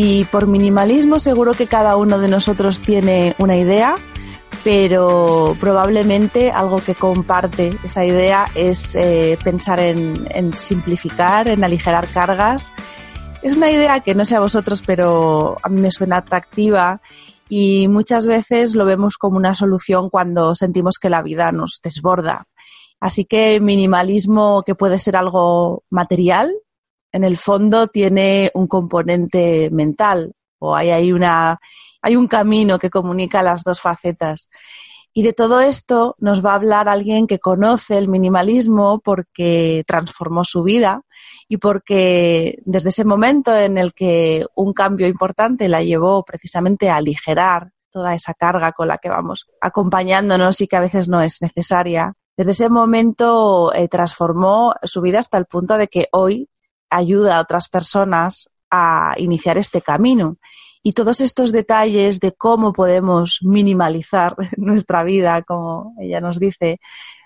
Y por minimalismo seguro que cada uno de nosotros tiene una idea, pero probablemente algo que comparte esa idea es eh, pensar en, en, simplificar, en aligerar cargas. Es una idea que no sé a vosotros, pero a mí me suena atractiva y muchas veces lo vemos como una solución cuando sentimos que la vida nos desborda. Así que minimalismo que puede ser algo material, en el fondo tiene un componente mental o hay, hay, una, hay un camino que comunica las dos facetas. Y de todo esto nos va a hablar alguien que conoce el minimalismo porque transformó su vida y porque desde ese momento en el que un cambio importante la llevó precisamente a aligerar toda esa carga con la que vamos acompañándonos y que a veces no es necesaria, desde ese momento eh, transformó su vida hasta el punto de que hoy ayuda a otras personas a iniciar este camino. Y todos estos detalles de cómo podemos minimalizar nuestra vida, como ella nos dice,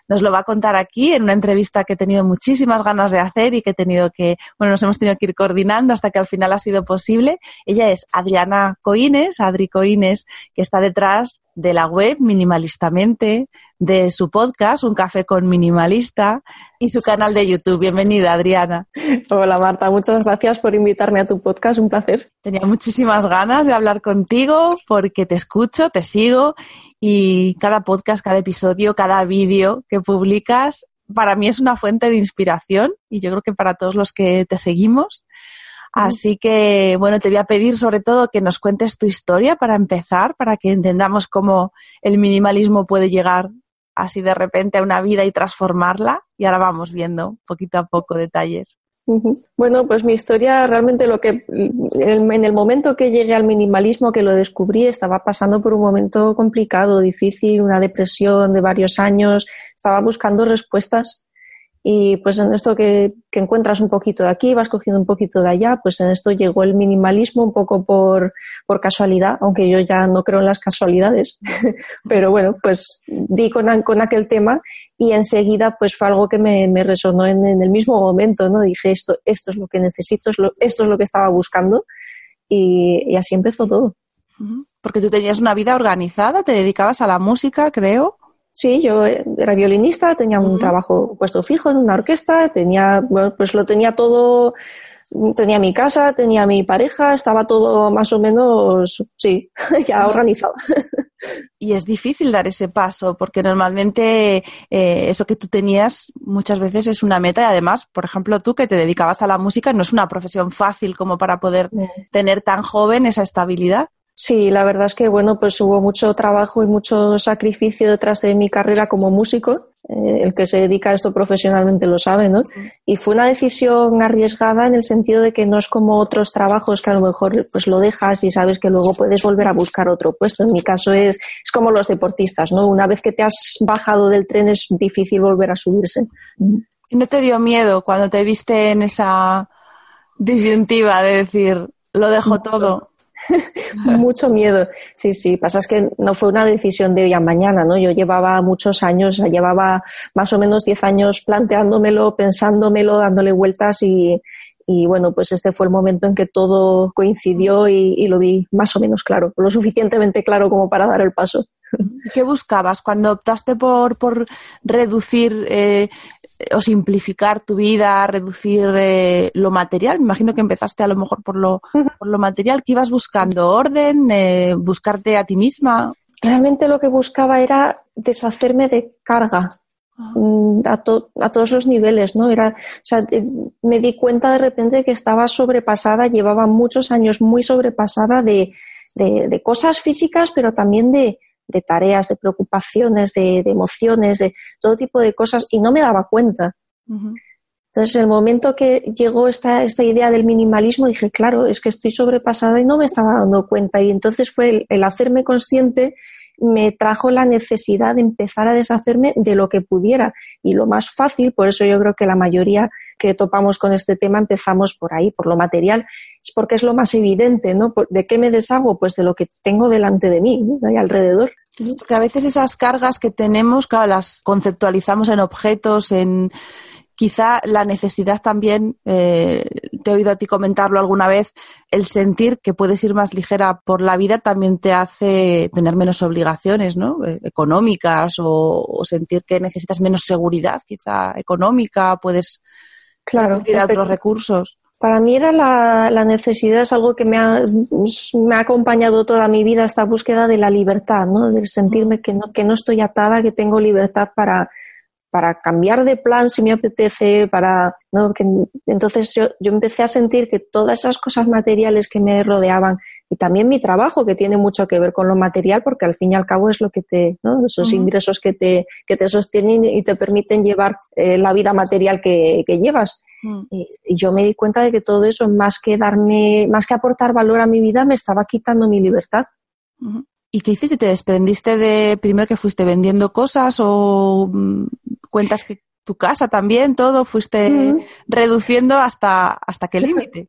nos lo va a contar aquí en una entrevista que he tenido muchísimas ganas de hacer y que he tenido que, bueno, nos hemos tenido que ir coordinando hasta que al final ha sido posible. Ella es Adriana Coines, Adri Coines, que está detrás de la web Minimalistamente, de su podcast Un café con minimalista y su canal de YouTube. Bienvenida, Adriana. Hola, Marta. Muchas gracias por invitarme a tu podcast. Un placer. Tenía muchísimas ganas de hablar contigo porque te escucho, te sigo y cada podcast, cada episodio, cada vídeo que publicas para mí es una fuente de inspiración y yo creo que para todos los que te seguimos. Así que, bueno, te voy a pedir sobre todo que nos cuentes tu historia para empezar, para que entendamos cómo el minimalismo puede llegar así de repente a una vida y transformarla. Y ahora vamos viendo poquito a poco detalles. Bueno, pues mi historia realmente lo que en el momento que llegué al minimalismo, que lo descubrí, estaba pasando por un momento complicado, difícil, una depresión de varios años, estaba buscando respuestas y pues en esto que, encuentras un poquito de aquí, vas cogiendo un poquito de allá, pues en esto llegó el minimalismo un poco por, por casualidad, aunque yo ya no creo en las casualidades. Pero bueno, pues di con, con, aquel tema y enseguida pues fue algo que me, resonó en, el mismo momento, ¿no? Dije, esto, esto es lo que necesito, esto es lo que estaba buscando y, y así empezó todo. Porque tú tenías una vida organizada, te dedicabas a la música, creo. Sí, yo era violinista, tenía un trabajo puesto fijo en una orquesta, tenía, bueno, pues lo tenía todo, tenía mi casa, tenía mi pareja, estaba todo más o menos, sí, ya organizado. Y es difícil dar ese paso porque normalmente eh, eso que tú tenías muchas veces es una meta y además, por ejemplo, tú que te dedicabas a la música no es una profesión fácil como para poder tener tan joven esa estabilidad. Sí, la verdad es que bueno, pues hubo mucho trabajo y mucho sacrificio detrás de mi carrera como músico. Eh, el que se dedica a esto profesionalmente lo sabe, ¿no? Y fue una decisión arriesgada en el sentido de que no es como otros trabajos que a lo mejor pues lo dejas y sabes que luego puedes volver a buscar otro puesto. En mi caso es, es como los deportistas, ¿no? Una vez que te has bajado del tren es difícil volver a subirse. ¿Y no te dio miedo cuando te viste en esa disyuntiva de decir, lo dejo todo? Mucho miedo. Sí, sí. Pasa es que no fue una decisión de hoy a mañana, ¿no? Yo llevaba muchos años, llevaba más o menos 10 años planteándomelo, pensándomelo, dándole vueltas y, y bueno, pues este fue el momento en que todo coincidió y, y, lo vi más o menos claro, lo suficientemente claro como para dar el paso. ¿Qué buscabas cuando optaste por, por reducir eh, o simplificar tu vida, reducir eh, lo material? Me imagino que empezaste a lo mejor por lo, por lo material. ¿Qué ibas buscando? ¿Orden? Eh, ¿Buscarte a ti misma? Realmente lo que buscaba era deshacerme de carga mm, a, a, todos los niveles, ¿no? Era, o sea, eh, me di cuenta de repente que estaba sobrepasada, llevaba muchos años muy sobrepasada de, de, cosas físicas, pero también de, de tareas, de preocupaciones, de, emociones, de todo tipo de cosas, y no me daba cuenta. Entonces, en el momento que llegó esta, esta idea del minimalismo, dije, claro, es que estoy sobrepasada y no me estaba dando cuenta. Y entonces fue el, hacerme consciente me trajo la necesidad de empezar a deshacerme de lo que pudiera. Y lo más fácil, por eso yo creo que la mayoría que topamos con este tema empezamos por ahí, por lo material, es porque es lo más evidente, ¿no? ¿De qué me deshago? Pues de lo que tengo delante de mí, ¿no? ahí alrededor. Porque a veces esas cargas que tenemos, claro, las conceptualizamos en objetos, en quizá la necesidad también, eh, te he oído a ti comentarlo alguna vez, el sentir que puedes ir más ligera por la vida también te hace tener menos obligaciones, ¿no? Eh, económicas o, sentir que necesitas menos seguridad, quizá económica, puedes claro, ir a otros recursos. Para mí era la, la, necesidad, es algo que me ha, me ha acompañado toda mi vida, esta búsqueda de la libertad, ¿no? De sentirme que no, que no estoy atada, que tengo libertad para, para cambiar de plan si me apetece, para ¿no? que, entonces yo, yo, empecé a sentir que todas esas cosas materiales que me rodeaban y también mi trabajo que tiene mucho que ver con lo material porque al fin y al cabo es lo que te ¿no? esos ingresos que te que te sostienen y te permiten llevar eh, la vida material que, que llevas mm. y, yo me di cuenta de que todo eso más que darme más que aportar valor a mi vida me estaba quitando mi libertad ¿Y qué hiciste? ¿Te desprendiste de primero que fuiste vendiendo cosas o mm, cuentas que tu casa también, todo, fuiste reduciendo hasta, hasta qué límite?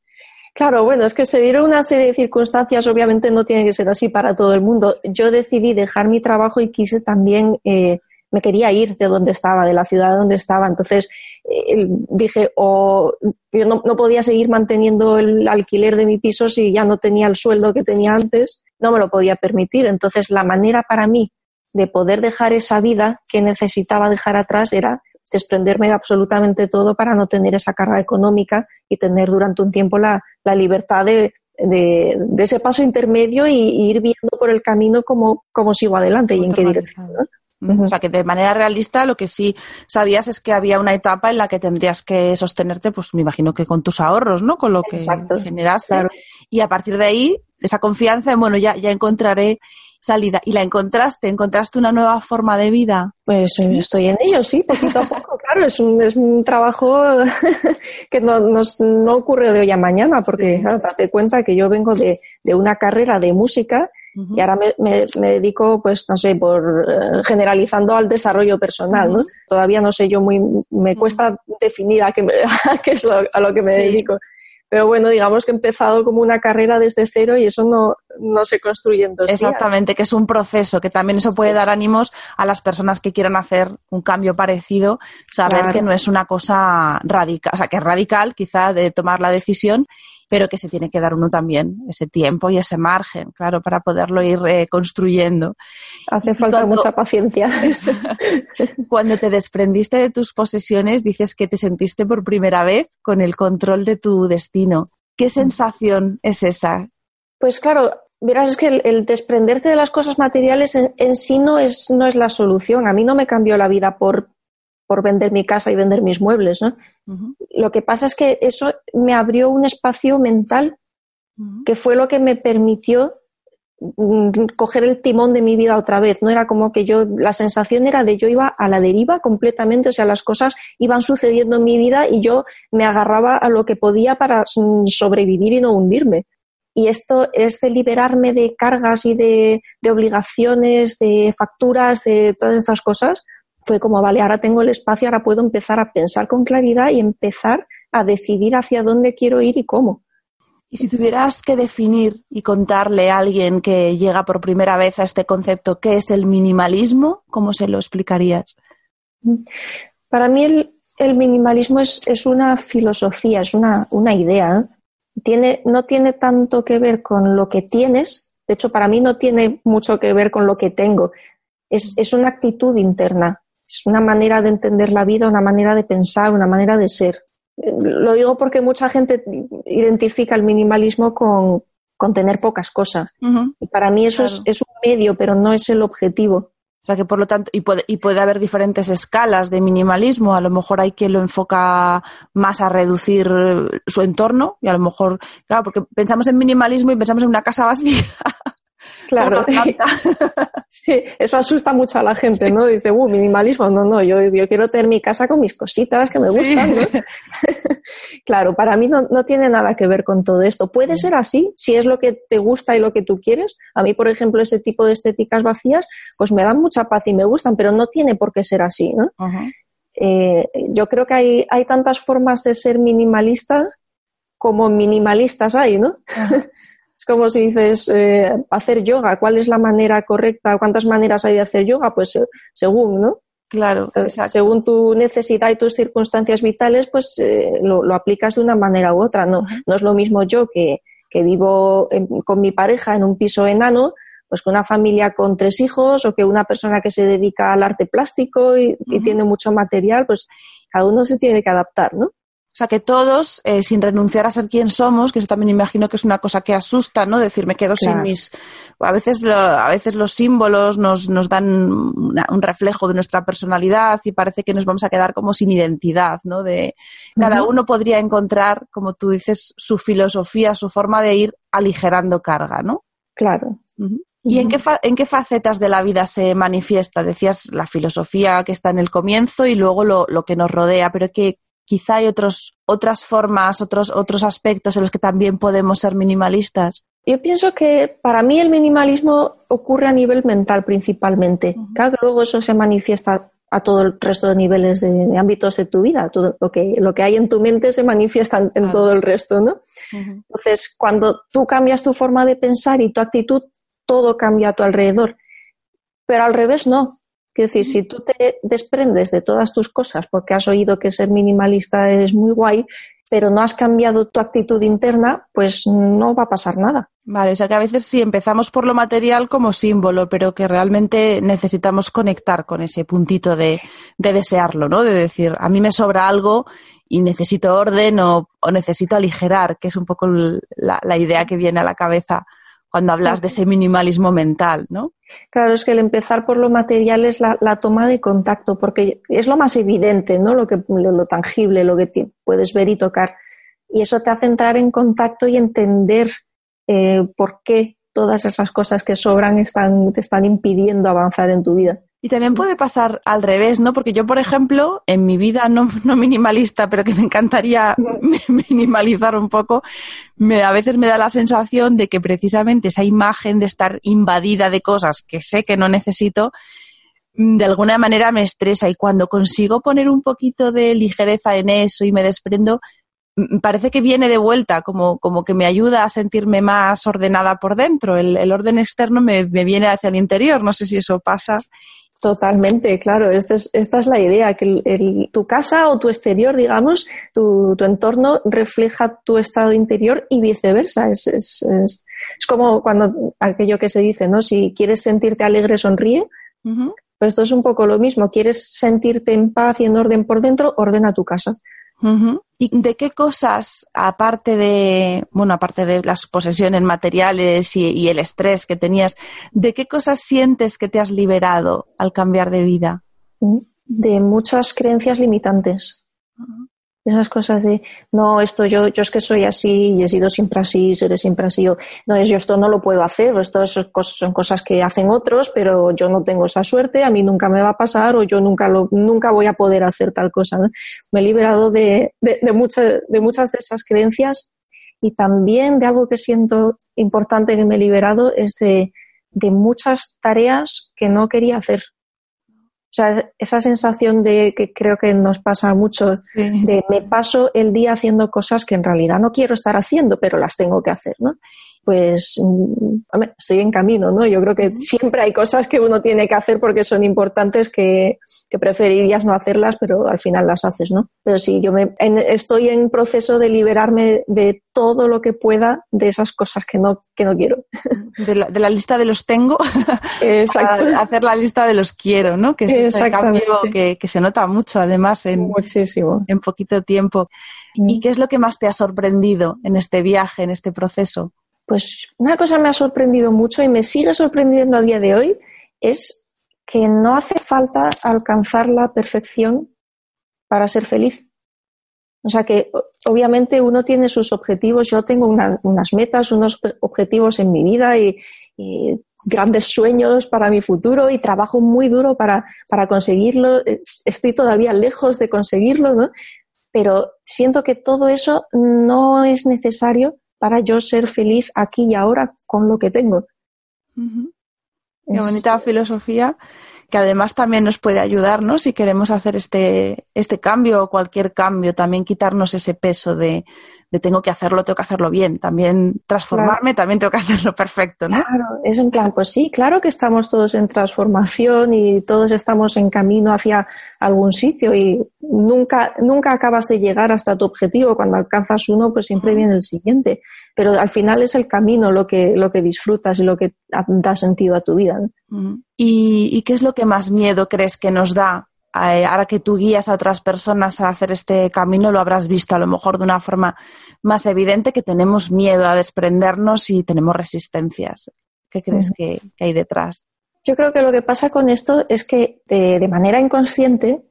Claro, bueno, es que se dieron una serie de circunstancias, obviamente no tiene que ser así para todo el mundo. Yo decidí dejar mi trabajo y quise también, eh, me quería ir de donde estaba, de la ciudad donde estaba. Entonces eh, dije, o yo no, no, podía seguir manteniendo el alquiler de mi piso si ya no tenía el sueldo que tenía antes, no me lo podía permitir. Entonces la manera para mí de poder dejar esa vida que necesitaba dejar atrás era desprenderme de absolutamente todo para no tener esa carga económica y tener durante un tiempo la, la libertad de, de, ese paso intermedio y, ir viendo por el camino cómo, cómo sigo adelante y en qué dirección. O sea, que de manera realista lo que sí sabías es que había una etapa en la que tendrías que sostenerte, pues me imagino que con tus ahorros, ¿no? Con lo que generaste. Y a partir de ahí, esa confianza, bueno, ya, ya encontraré salida. ¿Y la encontraste? ¿Encontraste una nueva forma de vida? Pues eh, estoy en ello, sí, poquito a poco. Claro, es un, es un trabajo que no, no, ocurre de hoy a mañana, porque date cuenta que yo vengo de, de una carrera de música y ahora me, me, dedico, pues, no sé, por eh, generalizando al desarrollo personal, ¿no? Todavía no sé yo muy, me cuesta definir a qué, a qué es lo, a lo que me dedico. Pero bueno, digamos que he empezado como una carrera desde cero y eso no, no se construye en dos Exactamente, que es un proceso, que también eso puede dar ánimos a las personas que quieran hacer un cambio parecido, saber que no es una cosa radical, o sea, que es radical quizá de tomar la decisión pero que se tiene que dar uno también ese tiempo y ese margen, claro, para poderlo ir eh, construyendo. Hace falta mucha paciencia. cuando te desprendiste de tus posesiones, dices que te sentiste por primera vez con el control de tu destino. ¿Qué sensación es esa? Pues claro, verás, es que el, desprenderte de las cosas materiales en, en, sí no es, no es la solución. A mí no me cambió la vida por, por vender mi casa y vender mis muebles. ¿no? Lo que pasa es que eso me abrió un espacio mental que fue lo que me permitió mm, coger el timón de mi vida otra vez. No era como que yo, la sensación era de yo iba a la deriva completamente, o sea, las cosas iban sucediendo en mi vida y yo me agarraba a lo que podía para mm, sobrevivir y no hundirme. Y esto es de liberarme de cargas y de, de obligaciones, de facturas, de todas estas cosas, fue como, vale, ahora tengo el espacio, ahora puedo empezar a pensar con claridad y empezar a decidir hacia dónde quiero ir y cómo. Y si tuvieras que definir y contarle a alguien que llega por primera vez a este concepto, ¿qué es el minimalismo? ¿Cómo se lo explicarías? Para mí el, minimalismo es, una filosofía, es una, idea. Tiene, no tiene tanto que ver con lo que tienes, de hecho para mí no tiene mucho que ver con lo que tengo, es, es una actitud interna es una manera de entender la vida, una manera de pensar, una manera de ser. Lo digo porque mucha gente identifica el minimalismo con, tener pocas cosas. Y para mí eso es, un medio, pero no es el objetivo. O sea que por lo tanto, y puede, y puede haber diferentes escalas de minimalismo. A lo mejor hay quien lo enfoca más a reducir su entorno y a lo mejor, claro, porque pensamos en minimalismo y pensamos en una casa vacía. Claro. sí, eso asusta mucho a la gente, ¿no? Dice, uh, minimalismo. No, no, yo, yo quiero tener mi casa con mis cositas que me gustan, claro, para mí no, no, tiene nada que ver con todo esto. Puede ser así, si es lo que te gusta y lo que tú quieres. A mí, por ejemplo, ese tipo de estéticas vacías, pues me dan mucha paz y me gustan, pero no tiene por qué ser así, ¿no? Eh, yo creo que hay, hay tantas formas de ser minimalistas como minimalistas hay, ¿no? Es como si dices eh, hacer yoga, ¿cuál es la manera correcta? ¿Cuántas maneras hay de hacer yoga? Pues eh, según, ¿no? Claro, eh, según tu necesidad y tus circunstancias vitales, pues lo, aplicas de una manera u otra. No, no es lo mismo yo que, vivo con mi pareja en un piso enano, pues con una familia con tres hijos o que una persona que se dedica al arte plástico y, y tiene mucho material, pues cada uno se tiene que adaptar, ¿no? O sea, que todos, eh, sin renunciar a ser quien somos, que eso también imagino que es una cosa que asusta, ¿no? Decir, me quedo sin mis... A veces, a veces los símbolos nos, nos dan un reflejo de nuestra personalidad y parece que nos vamos a quedar como sin identidad, ¿no? De, cada uno podría encontrar, como tú dices, su filosofía, su forma de ir aligerando carga, ¿no? Claro. ¿Y en qué, en qué facetas de la vida se manifiesta? Decías la filosofía que está en el comienzo y luego lo, lo que nos rodea, pero ¿qué, quizá hay otros, otras formas, otros, otros aspectos en los que también podemos ser minimalistas. Yo pienso que para mí el minimalismo ocurre a nivel mental principalmente. Claro que luego eso se manifiesta a todo el resto de niveles de, ámbitos de tu vida. Todo lo que, lo que hay en tu mente se manifiesta en, todo el resto, ¿no? Entonces, cuando tú cambias tu forma de pensar y tu actitud, todo cambia a tu alrededor. Pero al revés no. Es decir, si tú te desprendes de todas tus cosas porque has oído que ser minimalista es muy guay, pero no has cambiado tu actitud interna, pues no va a pasar nada. Vale, o sea que a veces sí empezamos por lo material como símbolo, pero que realmente necesitamos conectar con ese puntito de, desearlo, ¿no? De decir, a mí me sobra algo y necesito orden o, necesito aligerar, que es un poco la idea que viene a la cabeza cuando hablas de ese minimalismo mental, ¿no? Claro, es que el empezar por lo material es la, toma de contacto, porque es lo más evidente, ¿no? Lo, que, lo, tangible, lo que puedes ver y tocar. Y eso te hace entrar en contacto y entender eh, por qué todas esas cosas que sobran están, te están impidiendo avanzar en tu vida. Y también puede pasar al revés, ¿no? Porque yo, por ejemplo, en mi vida no, no minimalista, pero que me encantaría minimalizar un poco, me, a veces me da la sensación de que precisamente esa imagen de estar invadida de cosas que sé que no necesito, mm, de alguna manera me estresa y cuando consigo poner un poquito de ligereza en eso y me desprendo, mm, parece que viene de vuelta, como, como que me ayuda a sentirme más ordenada por dentro. El, el orden externo me, me, viene hacia el interior. No sé si eso pasa. Totalmente, claro. Esta es, esta es la idea, que tu casa o tu exterior, digamos, tu, entorno refleja tu estado interior y viceversa. Es, es, es, como cuando aquello que se dice, ¿no? Si quieres sentirte alegre, sonríe. Pues esto es un poco lo mismo. Quieres sentirte en paz y en orden por dentro, ordena tu casa. ¿Y de qué cosas, aparte de, bueno, aparte de las posesiones materiales y, el estrés que tenías, de qué cosas sientes que te has liberado al cambiar de vida? De muchas creencias limitantes. Esas cosas de, no, esto yo, yo es que soy así y he sido siempre así, seré siempre así. O, no, yo esto no lo puedo hacer, esto son cosas que hacen otros, pero yo no tengo esa suerte, a mí nunca me va a pasar o yo nunca, lo, nunca voy a poder hacer tal cosa. Me he liberado de, de, de, muchas, de muchas de esas creencias y también de algo que siento importante que me he liberado es de, de muchas tareas que no quería hacer. O sea, esa sensación de que creo que nos pasa mucho, de me paso el día haciendo cosas que en realidad no quiero estar haciendo, pero las tengo que hacer, ¿no? Pues mm, estoy en camino, ¿no? Yo creo que siempre hay cosas que uno tiene que hacer porque son importantes que, preferirías no hacerlas, pero al final las haces, ¿no? Pero sí, yo me, estoy en proceso de liberarme de todo lo que pueda de esas cosas que no, que no quiero. De la, de la lista de los tengo Exacto. a hacer la lista de los quiero, ¿no? Que es ese cambio que, que, se nota mucho, además, en, Muchísimo. en poquito tiempo. Mm. ¿Y qué es lo que más te ha sorprendido en este viaje, en este proceso? Pues una cosa me ha sorprendido mucho y me sigue sorprendiendo a día de hoy es que no hace falta alcanzar la perfección para ser feliz. O sea que obviamente uno tiene sus objetivos, yo tengo unas metas, unos objetivos en mi vida y, grandes sueños para mi futuro y trabajo muy duro para, para conseguirlo. Estoy todavía lejos de conseguirlo, ¿no? Pero siento que todo eso no es necesario para yo ser feliz aquí y ahora con lo que tengo. Qué bonita filosofía que además también nos puede ayudar, ¿no? Si queremos hacer este, este cambio o cualquier cambio, también quitarnos ese peso de, de tengo que hacerlo, tengo que hacerlo bien. También transformarme, también tengo que hacerlo perfecto, ¿no? Claro, es en plan, pues sí, claro que estamos todos en transformación y todos estamos en camino hacia algún sitio y nunca, nunca acabas de llegar hasta tu objetivo. Cuando alcanzas uno, pues siempre viene el siguiente. Pero al final es el camino lo que, lo que disfrutas y lo que da sentido a tu vida. ¿Y, ¿Y qué es lo que más miedo crees que nos da ahora que tú guías a otras personas a hacer este camino, lo habrás visto a lo mejor de una forma más evidente que tenemos miedo a desprendernos y tenemos resistencias. ¿Qué crees que, hay detrás? Yo creo que lo que pasa con esto es que de, manera inconsciente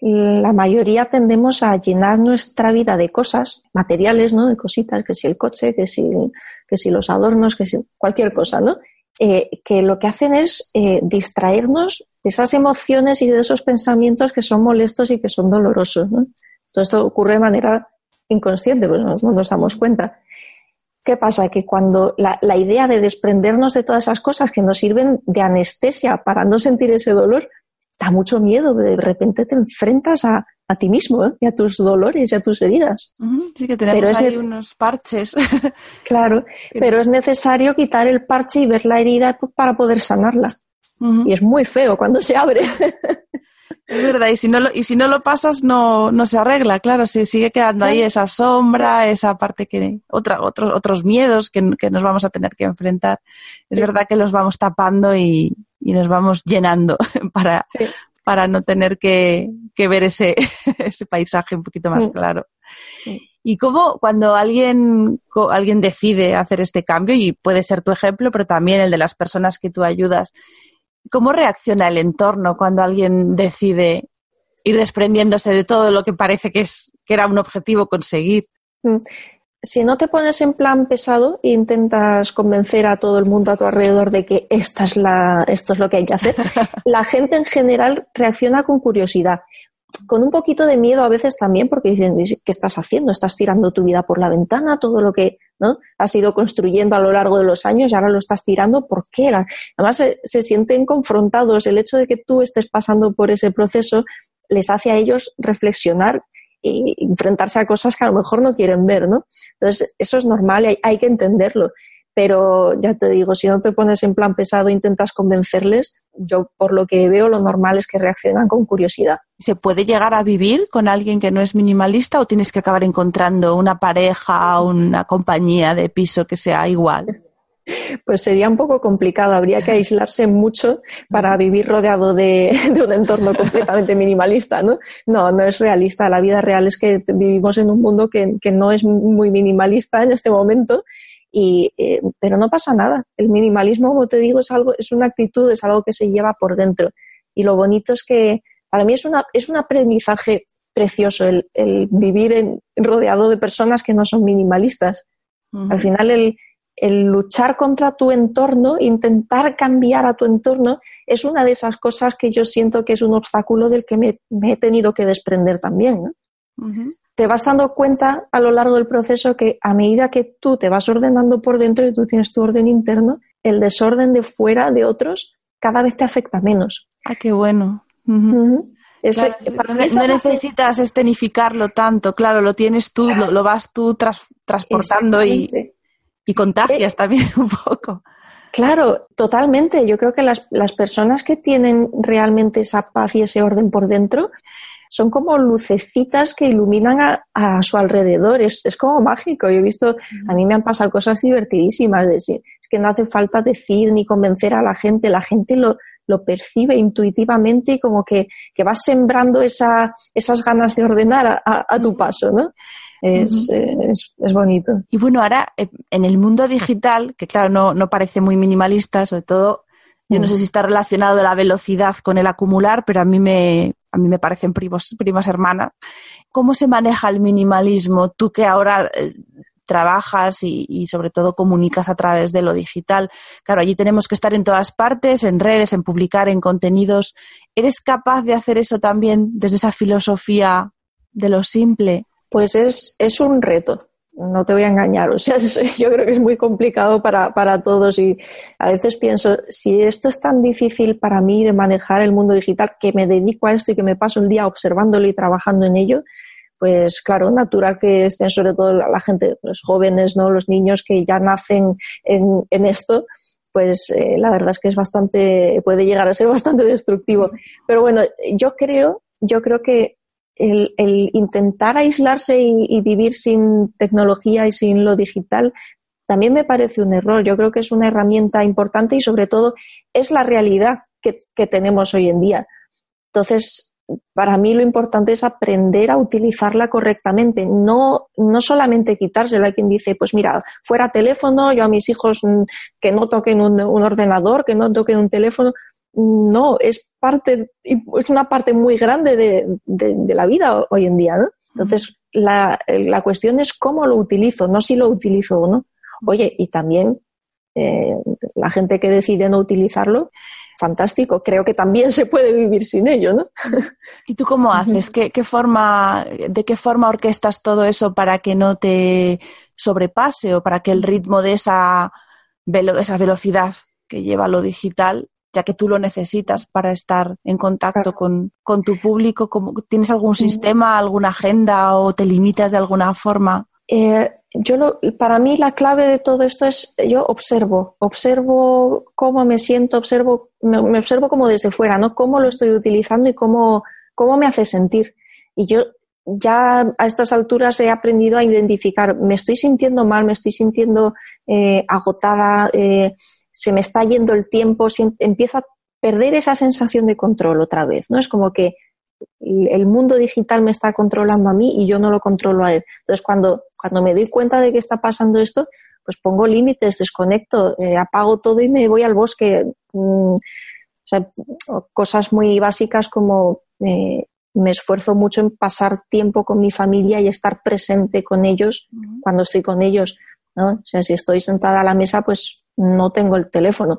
la mayoría tendemos a llenar nuestra vida de cosas materiales, ¿no? De cositas, que si el coche, que si, que si los adornos, que si cualquier cosa, ¿no? Eh, que lo que hacen es eh, distraernos esas emociones y de esos pensamientos que son molestos y que son dolorosos. Todo esto ocurre de manera inconsciente, pues no, nos damos cuenta. ¿Qué pasa? Que cuando la, la, idea de desprendernos de todas esas cosas que nos sirven de anestesia para no sentir ese dolor, da mucho miedo. De repente te enfrentas a, a ti mismo ¿eh? y a tus dolores y a tus heridas. Sí, que tenemos ahí unos parches. claro, pero es necesario quitar el parche y ver la herida para poder sanarla. Y es muy feo cuando se abre. Es verdad, y si no lo, y si no lo pasas no, no se arregla, claro, si sigue quedando ahí esa sombra, esa parte que, otra, otros, otros miedos que, nos vamos a tener que enfrentar. Es verdad que los vamos tapando y, y nos vamos llenando para, para no tener que, ver ese, ese, paisaje un poquito más claro. Y cómo cuando alguien, alguien decide hacer este cambio, y puede ser tu ejemplo, pero también el de las personas que tú ayudas, ¿cómo reacciona el entorno cuando alguien decide ir desprendiéndose de todo lo que parece que, es, que era un objetivo conseguir? Mm. Si no te pones en plan pesado e intentas convencer a todo el mundo a tu alrededor de que esta es la, esto es lo que hay que hacer, la gente en general reacciona con curiosidad, con un poquito de miedo a veces también, porque dicen, ¿qué estás haciendo? Estás tirando tu vida por la ventana, todo lo que ¿no? has ido construyendo a lo largo de los años y ahora lo estás tirando, ¿por qué? Además, se, se sienten confrontados. El hecho de que tú estés pasando por ese proceso les hace a ellos reflexionar y enfrentarse a cosas que a lo mejor no quieren ver, ¿no? Entonces, eso es normal y hay, que entenderlo. Pero ya te digo, si no te pones en plan pesado e intentas convencerles, yo por lo que veo lo normal es que reaccionan con curiosidad. ¿Se puede llegar a vivir con alguien que no es minimalista o tienes que acabar encontrando una pareja o una compañía de piso que sea igual? pues sería un poco complicado. Habría que aislarse mucho para vivir rodeado de, un entorno completamente minimalista, ¿no? No, no es realista. La vida real es que vivimos en un mundo que, no es muy minimalista en este momento. Y, eh, pero no pasa nada. El minimalismo, como te digo, es algo, es una actitud, es algo que se lleva por dentro. Y lo bonito es que para mí es, una, es un aprendizaje precioso el, vivir rodeado de personas que no son minimalistas. Al final, el, el luchar contra tu entorno, intentar cambiar a tu entorno, es una de esas cosas que yo siento que es un obstáculo del que me, he tenido que desprender también. Te vas dando cuenta a lo largo del proceso que a medida que tú te vas ordenando por dentro y tú tienes tu orden interno, el desorden de fuera de otros cada vez te afecta menos. Ah, qué bueno. no, necesitas escenificarlo tanto, claro, lo tienes tú, lo, vas tú transportando y y contagias eh, también un poco. Claro, totalmente. Yo creo que las, las, personas que tienen realmente esa paz y ese orden por dentro son como lucecitas que iluminan a, su alrededor. Es, es, como mágico. Yo he visto, a mí me han pasado cosas divertidísimas. De decir, es que no hace falta decir ni convencer a la gente. La gente lo, lo percibe intuitivamente y como que, que vas sembrando esa, esas ganas de ordenar a, a tu paso, ¿no? es, es, es, bonito. Y bueno, ahora eh, en el mundo digital, que claro, no, no parece muy minimalista, sobre todo Yo no sé si está relacionado la velocidad con el acumular, pero a mí me, a mí me parecen primos, primas hermanas. ¿Cómo se maneja el minimalismo? Tú que ahora eh, trabajas y, sobre todo comunicas a través de lo digital. Claro, allí tenemos que estar en todas partes, en redes, en publicar, en contenidos. ¿Eres capaz de hacer eso también desde esa filosofía de lo simple? Pues es, es un reto no te voy a engañar, o sea, yo creo que es muy complicado para, para, todos y a veces pienso, si esto es tan difícil para mí de manejar el mundo digital, que me dedico a esto y que me paso el día observándolo y trabajando en ello, pues claro, natural que estén sobre todo la gente, los jóvenes, ¿no? los niños que ya nacen en, en esto, pues eh, la verdad es que es bastante, puede llegar a ser bastante destructivo. Pero bueno, yo creo, yo creo que el, intentar aislarse y, vivir sin tecnología y sin lo digital también me parece un error. Yo creo que es una herramienta importante y sobre todo es la realidad que, que tenemos hoy en día. Entonces, para mí lo importante es aprender a utilizarla correctamente, no, no solamente quitársela. Hay quien dice, pues mira, fuera teléfono, yo a mis hijos mm, que no toquen un, ordenador, que no toquen un teléfono. No, es parte, es una parte muy grande de, la vida hoy en día, ¿no? Entonces, la, la, cuestión es cómo lo utilizo, no si lo utilizo o no. Oye, y también eh, la gente que decide no utilizarlo, fantástico. Creo que también se puede vivir sin ello, ¿no? ¿Y tú cómo haces? ¿Qué, forma, ¿De qué forma orquestas todo eso para que no te sobrepase o para que el ritmo de esa, esa velocidad que lleva lo digital, ya que tú lo necesitas para estar en contacto con, tu público, ¿tienes algún sistema, alguna agenda o te limitas de alguna forma? Eh, yo para mí la clave de todo esto es yo observo, observo cómo me siento, observo, me, observo como desde fuera, ¿no? Cómo lo estoy utilizando y cómo, cómo me hace sentir. Y yo ya a estas alturas he aprendido a identificar, me estoy sintiendo mal, me estoy sintiendo eh, agotada, eh, se me está yendo el tiempo, empiezo a perder esa sensación de control otra vez, ¿no? Es como que el mundo digital me está controlando a mí y yo no lo controlo a él. Entonces, cuando, cuando me doy cuenta de que está pasando esto, pues pongo límites, desconecto, eh, apago todo y me voy al bosque. Mm, cosas muy básicas como eh, me esfuerzo mucho en pasar tiempo con mi familia y estar presente con ellos cuando estoy con ellos. ¿No? O sea, si estoy sentada a la mesa, pues no tengo el teléfono.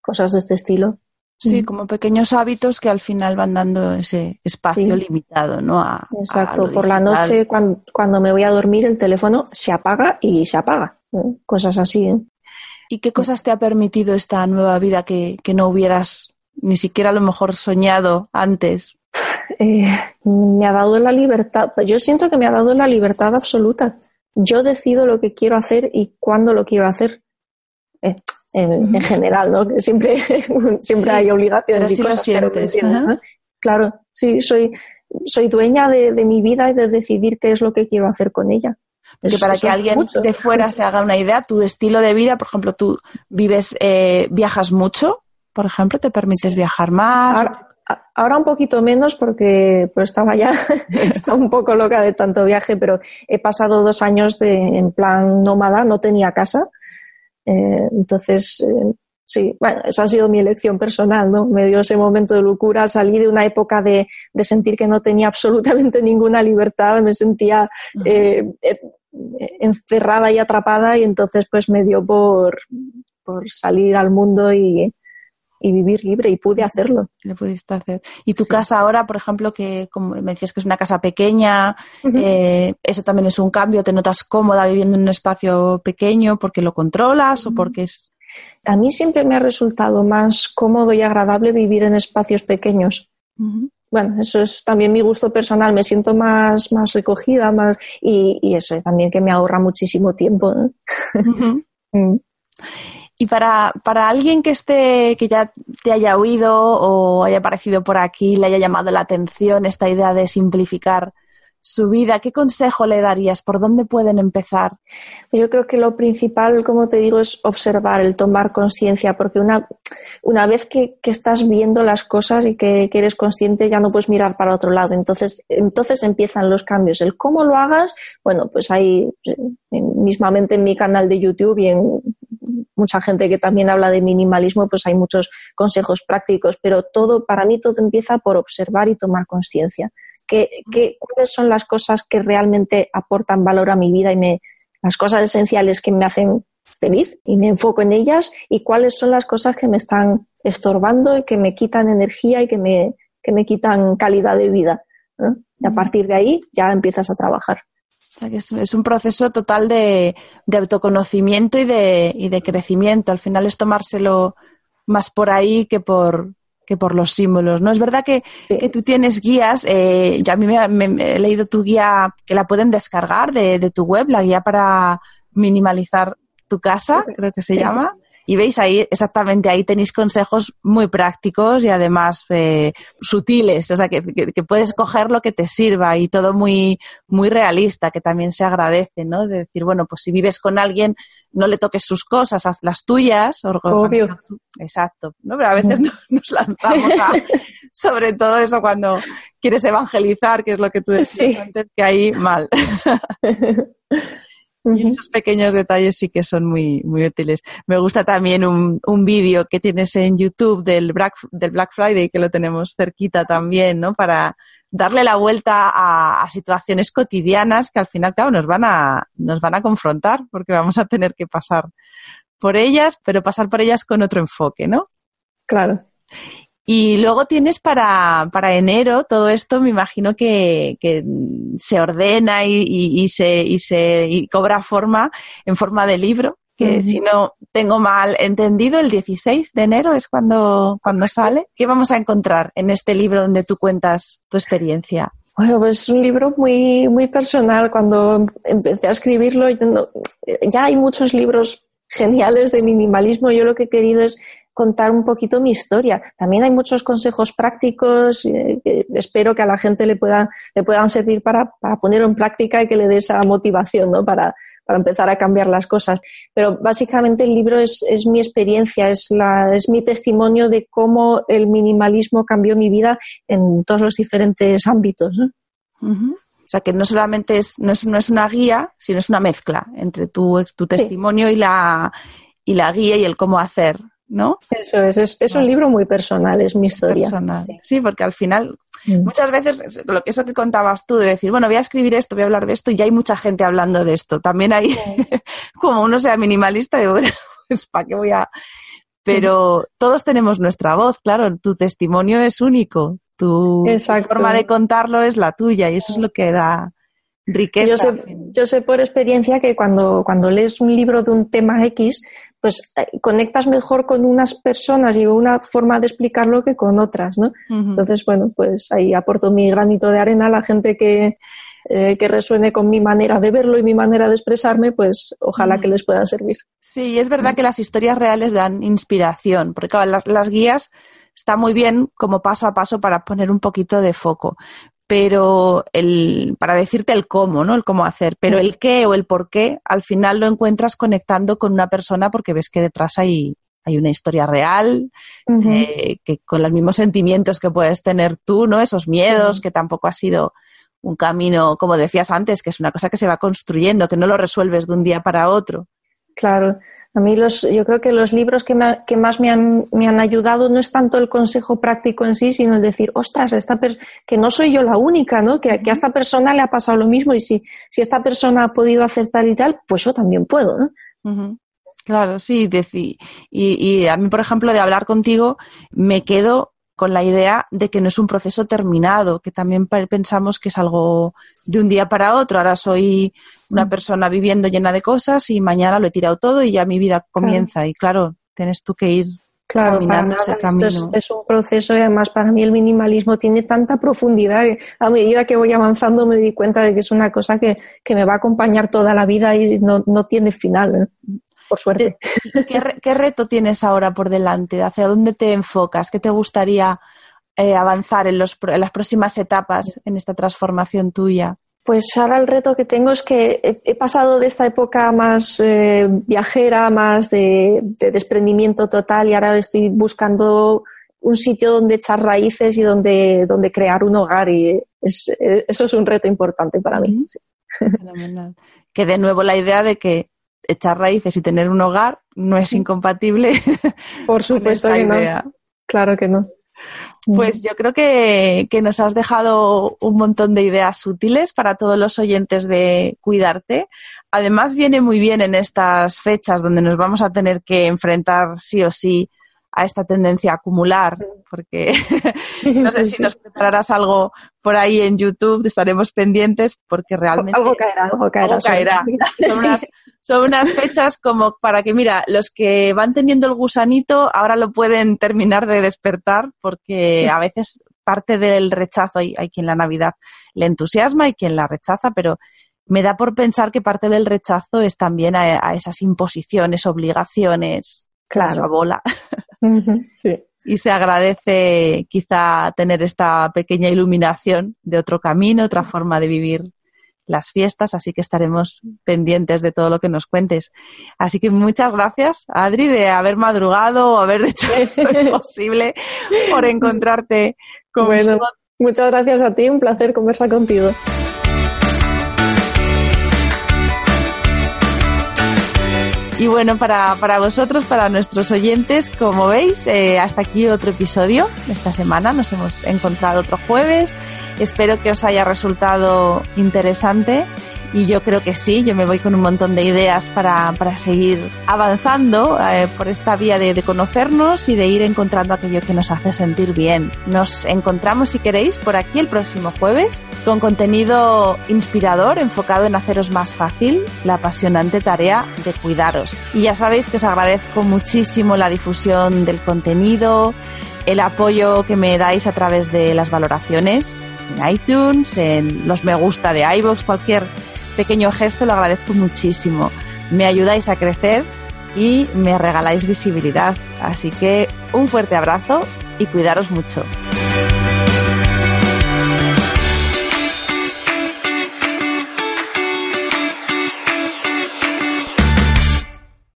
Cosas de este estilo. Sí, mm. como pequeños hábitos que al final van dando ese espacio limitado, ¿no? Exacto. Por la noche, cuando, me voy a dormir, el teléfono se apaga y se apaga. Cosas así. ¿eh? ¿Y qué cosas te ha permitido esta nueva vida que, no hubieras ni siquiera a lo mejor soñado antes? Eh, me ha dado la libertad. Yo siento que me ha dado la libertad absoluta. Yo decido lo que quiero hacer y cuándo lo quiero hacer. Eh, en, general, ¿no? Que siempre, siempre hay obligaciones y cosas. Claro, sí, soy, soy dueña de, mi vida y de decidir qué es lo que quiero hacer con ella. Porque para que alguien de fuera se haga una idea, tu estilo de vida, por ejemplo, tú vives, eh, viajas mucho, por ejemplo, te permites viajar más. Ahora, un poquito menos porque pues estaba ya estaba un poco loca de tanto viaje, pero he pasado dos años de, en plan nómada, no tenía casa eh, entonces, eh, sí, bueno, esa ha sido mi elección personal, ¿no? Me dio ese momento de locura, salí de una época de, sentir que no tenía absolutamente ninguna libertad, me sentía eh, encerrada y atrapada y entonces pues me dio por, por salir al mundo y, y vivir libre y pude hacerlo. Lo pudiste hacer. ¿Y tu casa ahora, por ejemplo, que como me decías que es una casa pequeña, eh, eso también es un cambio? ¿Te notas cómoda viviendo en un espacio pequeño porque lo controlas o porque es...? A mí siempre me ha resultado más cómodo y agradable vivir en espacios pequeños. Bueno, eso es también mi gusto personal, me siento más, más recogida más, y, y eso también que me ahorra muchísimo tiempo. Mm. Y para, para alguien que esté, que ya te haya oído o haya aparecido por aquí, le haya llamado la atención esta idea de simplificar su vida, ¿qué consejo le darías? ¿Por dónde pueden empezar? Yo creo que lo principal, como te digo, es observar, el tomar conciencia, porque una, una vez que, estás viendo las cosas y que, eres consciente, ya no puedes mirar para otro lado. Entonces, entonces empiezan los cambios. El cómo lo hagas, bueno, pues hay mismamente en mi canal de YouTube y en mucha gente que también habla de minimalismo, pues hay muchos consejos prácticos, pero todo, para mí todo empieza por observar y tomar conciencia. ¿Qué, cuáles son las cosas que realmente aportan valor a mi vida y me, las cosas esenciales que me hacen feliz y me enfoco en ellas y cuáles son las cosas que me están estorbando y que me quitan energía y que me, que me quitan calidad de vida. Y a partir de ahí ya empiezas a trabajar. Es, un proceso total de, autoconocimiento y de, y de, crecimiento. Al final es tomárselo más por ahí que por, que por los símbolos, ¿no? Es verdad que, tú tienes guías, eh, yo a mí me, he leído tu guía que la pueden descargar de, de tu web, la guía para minimalizar tu casa, creo que se llama. Y veis ahí, exactamente ahí tenéis consejos muy prácticos y además eh, sutiles, o sea, que, puedes coger lo que te sirva y todo muy, muy realista, que también se agradece, ¿no? De decir, bueno, pues si vives con alguien, no le toques sus cosas, haz las tuyas. Obvio. Exacto, ¿no? Pero a veces nos lanzamos a, sobre todo eso cuando quieres evangelizar, que es lo que tú decías antes, que ahí mal. Y estos pequeños detalles sí que son muy, muy útiles. Me gusta también un, un vídeo que tienes en YouTube del Black, del Black Friday, que lo tenemos cerquita también, ¿no? Para darle la vuelta a, situaciones cotidianas que al final, claro, nos van a, nos van a confrontar porque vamos a tener que pasar por ellas, pero pasar por ellas con otro enfoque, ¿no? Claro. Y luego tienes para, para enero todo esto, me imagino que, que se ordena y, y, se, y se y cobra forma en forma de libro, que si no tengo mal entendido, el 16 de enero es cuando, cuando sale. ¿Qué vamos a encontrar en este libro donde tú cuentas tu experiencia? Bueno, pues es un libro muy, muy personal. Cuando empecé a escribirlo, ya hay muchos libros geniales de minimalismo. Yo lo que he querido es contar un poquito mi historia. También hay muchos consejos prácticos eh, que espero que a la gente le, pueda, le puedan servir para, para ponerlo en práctica y que le dé esa motivación ¿no? para, para empezar a cambiar las cosas. Pero básicamente el libro es, es mi experiencia, es, la, es mi testimonio de cómo el minimalismo cambió mi vida en todos los diferentes ámbitos. O sea, que no solamente es no, es, no es una guía, sino es una mezcla entre tu, tu testimonio y, la, y la guía y el cómo hacer. ¿No? Eso es, es, un libro muy personal, es mi historia. Personal. Sí, porque al final, mm. muchas veces, lo que eso que contabas tú, de decir, bueno, voy a escribir esto, voy a hablar de esto, y ya hay mucha gente hablando de esto. También hay, como uno sea minimalista, de bueno, pues ¿para qué voy a...? Pero todos tenemos nuestra voz, claro, tu testimonio es único, tu forma de contarlo es la tuya, y eso es lo que da, Riqueza. Yo sé, yo sé, por experiencia que cuando, cuando lees un libro de un tema X, pues eh, conectas mejor con unas personas y una forma de explicarlo que con otras, ¿no? Entonces, bueno, pues ahí aporto mi granito de arena a la gente que, eh, que resuene con mi manera de verlo y mi manera de expresarme, pues ojalá que les pueda servir. Sí, es verdad que las historias reales dan inspiración, porque claro, las, las guías está muy bien como paso a paso para poner un poquito de foco, pero el, para decirte el cómo, ¿no? El cómo hacer, pero el qué o el por qué, al final lo encuentras conectando con una persona porque ves que detrás hay, hay una historia real, eh, que con los mismos sentimientos que puedes tener tú, ¿no? Esos miedos, que tampoco ha sido un camino, como decías antes, que es una cosa que se va construyendo, que no lo resuelves de un día para otro. Claro, a mí los, yo creo que los libros que, que más me han, me han, ayudado no es tanto el consejo práctico en sí, sino el decir, ostras, esta que no soy yo la única, ¿no? Que, que, a esta persona le ha pasado lo mismo y si, si esta persona ha podido hacer tal y tal, pues yo también puedo, ¿no? Claro, sí, y, y a mí, por ejemplo, de hablar contigo, me quedo con la idea de que no es un proceso terminado, que también pensamos que es algo de un día para otro. Ahora soy una mm. persona viviendo llena de cosas y mañana lo he tirado todo y ya mi vida comienza. Y claro, tienes tú que ir caminando ese camino. Es, un proceso y además para mí el minimalismo tiene tanta profundidad que a medida que voy avanzando me di cuenta de que es una cosa que, me va a acompañar toda la vida y no, no tiene final. ¿eh? por suerte. ¿Qué, reto tienes ahora por delante? ¿Hacia dónde te enfocas? ¿Qué te gustaría eh, avanzar en, las próximas etapas en esta transformación tuya? Pues ahora el reto que tengo es que he, pasado de esta época más eh, viajera, más de, desprendimiento total y ahora estoy buscando un sitio donde echar raíces y donde, donde crear un hogar y eso es un reto importante para mí. Que de nuevo la idea de que echar raíces y tener un hogar no es incompatible. Por supuesto que no. Claro que no. Pues yo creo que, que, nos has dejado un montón de ideas útiles para todos los oyentes de cuidarte. Además, viene muy bien en estas fechas donde nos vamos a tener que enfrentar sí o sí a esta tendencia a acumular, porque no sé si nos prepararás algo por ahí en YouTube, estaremos pendientes porque realmente... Algo caerá, algo caerá. Son, unas, fechas como para que, mira, los que van teniendo el gusanito ahora lo pueden terminar de despertar porque a veces parte del rechazo, hay, hay quien la Navidad le entusiasma y quien la rechaza, pero me da por pensar que parte del rechazo es también a, esas imposiciones, obligaciones, claro. bola. sí. Y se agradece quizá tener esta pequeña iluminación de otro camino, otra forma de vivir las fiestas, así que estaremos pendientes de todo lo que nos cuentes. Así que muchas gracias, Adri, de haber madrugado o haber hecho lo posible por encontrarte Bueno, muchas gracias a ti, un placer conversar contigo. Y bueno, para, para vosotros, para nuestros oyentes, como veis, eh, hasta aquí otro episodio esta semana. Nos hemos encontrado otro jueves. Espero que os haya resultado interesante y yo creo que sí, yo me voy con un montón de ideas para, para seguir avanzando eh, por esta vía de, de, conocernos y de ir encontrando aquello que nos hace sentir bien. Nos encontramos, si queréis, por aquí el próximo jueves con contenido inspirador enfocado en haceros más fácil la apasionante tarea de cuidaros. Y ya sabéis que os agradezco muchísimo la difusión del contenido, el apoyo que me dais a través de las valoraciones en iTunes, en los me gusta de iVoox, cualquier pequeño gesto lo agradezco muchísimo. Me ayudáis a crecer y me regaláis visibilidad. Así que un fuerte abrazo y cuidaros mucho.